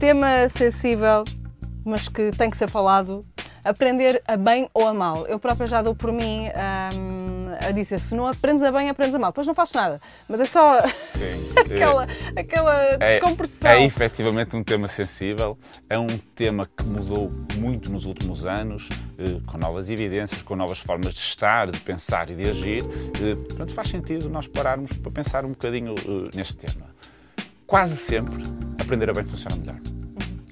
Tema sensível, mas que tem que ser falado. Aprender a bem ou a mal. Eu própria já dou por mim hum, a dizer: se não aprendes a bem, aprendes a mal. Depois não faço nada. Mas é só Sim. aquela, aquela É, descompressão. é efetivamente um tema sensível, é um tema que mudou muito nos últimos anos, eh, com novas evidências, com novas formas de estar, de pensar e de agir. Eh, Portanto, faz sentido nós pararmos para pensar um bocadinho eh, neste tema. Quase sempre, aprender a bem funciona melhor.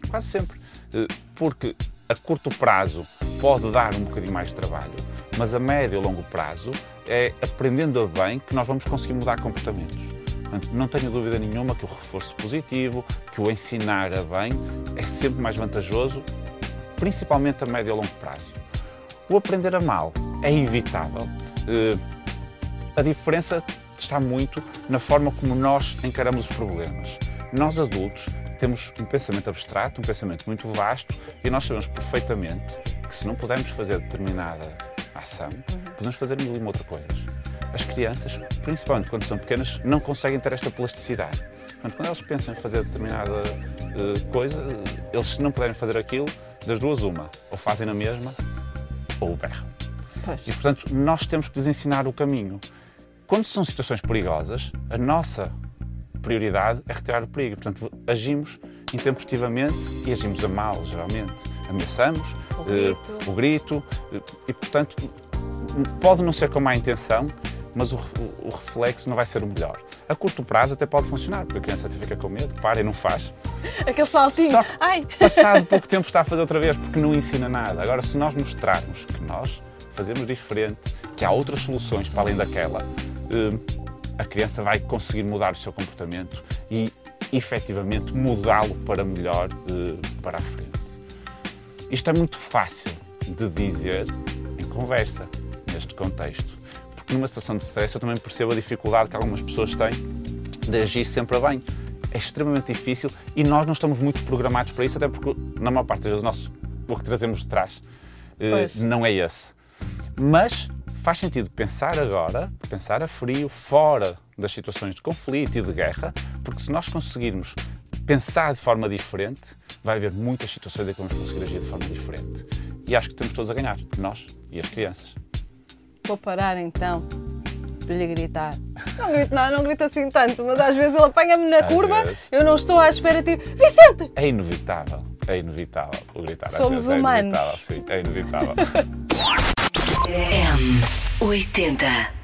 Quase sempre. Eh, Porque a curto prazo pode dar um bocadinho mais de trabalho, mas a médio e longo prazo é aprendendo a bem que nós vamos conseguir mudar comportamentos. Não tenho dúvida nenhuma que o reforço positivo, que o ensinar a bem é sempre mais vantajoso, principalmente a médio e longo prazo. O aprender a mal é evitável. Eh, A diferença está muito na forma como nós encaramos os problemas. Nós adultos temos um pensamento abstrato, um pensamento muito vasto e nós sabemos perfeitamente que se não pudermos fazer determinada ação, podemos fazer mil e uma outra coisas. As crianças, principalmente quando são pequenas, não conseguem ter esta plasticidade. Portanto, quando eles pensam em fazer determinada eh, coisa, eh, eles se não puderem fazer aquilo, das duas uma, ou fazem na mesma, ou berram. Pois. E, portanto, nós temos que lhes ensinar o caminho. Quando são situações perigosas, a nossa prioridade é retirar o perigo. Portanto, agimos intempestivamente e agimos a mal, geralmente. Ameaçamos, O eh, grito. o grito eh, e, portanto, pode não ser com má intenção, mas o, o- o reflexo não vai ser o melhor. A curto prazo até pode funcionar, porque a criança até fica com medo, para e não faz. Aquele saltinho. Só Ai! Passado pouco tempo está a fazer outra vez, porque não ensina nada. Agora, se nós mostrarmos que nós fazemos diferente, que há outras soluções para além daquela, eh, a criança vai conseguir mudar o seu comportamento e, efetivamente, mudá-lo para melhor eh, para a frente. Isto é muito fácil de dizer em conversa, neste contexto. Porque numa situação de stress eu também percebo a dificuldade que algumas pessoas têm de agir sempre a bem. É extremamente difícil e nós não estamos muito programados para isso, até porque, na maior parte das vezes, o nosso- o que trazemos de trás eh, Pois. não é esse. Mas faz sentido pensar agora, pensar a frio, fora das situações de conflito e de guerra, porque se nós conseguirmos pensar de forma diferente, vai haver muitas situações em que vamos conseguir agir de forma diferente. E acho que temos todos a ganhar, nós e as crianças. Vou parar então de lhe gritar. Não grito nada, não grito assim tanto, mas às vezes ele apanha-me na Às curva, vezes. eu não estou à espera de Vicente! É inevitável, é inevitável o gritar. às Somos vezes, humanos. É inevitável, sim, é inevitável. M80.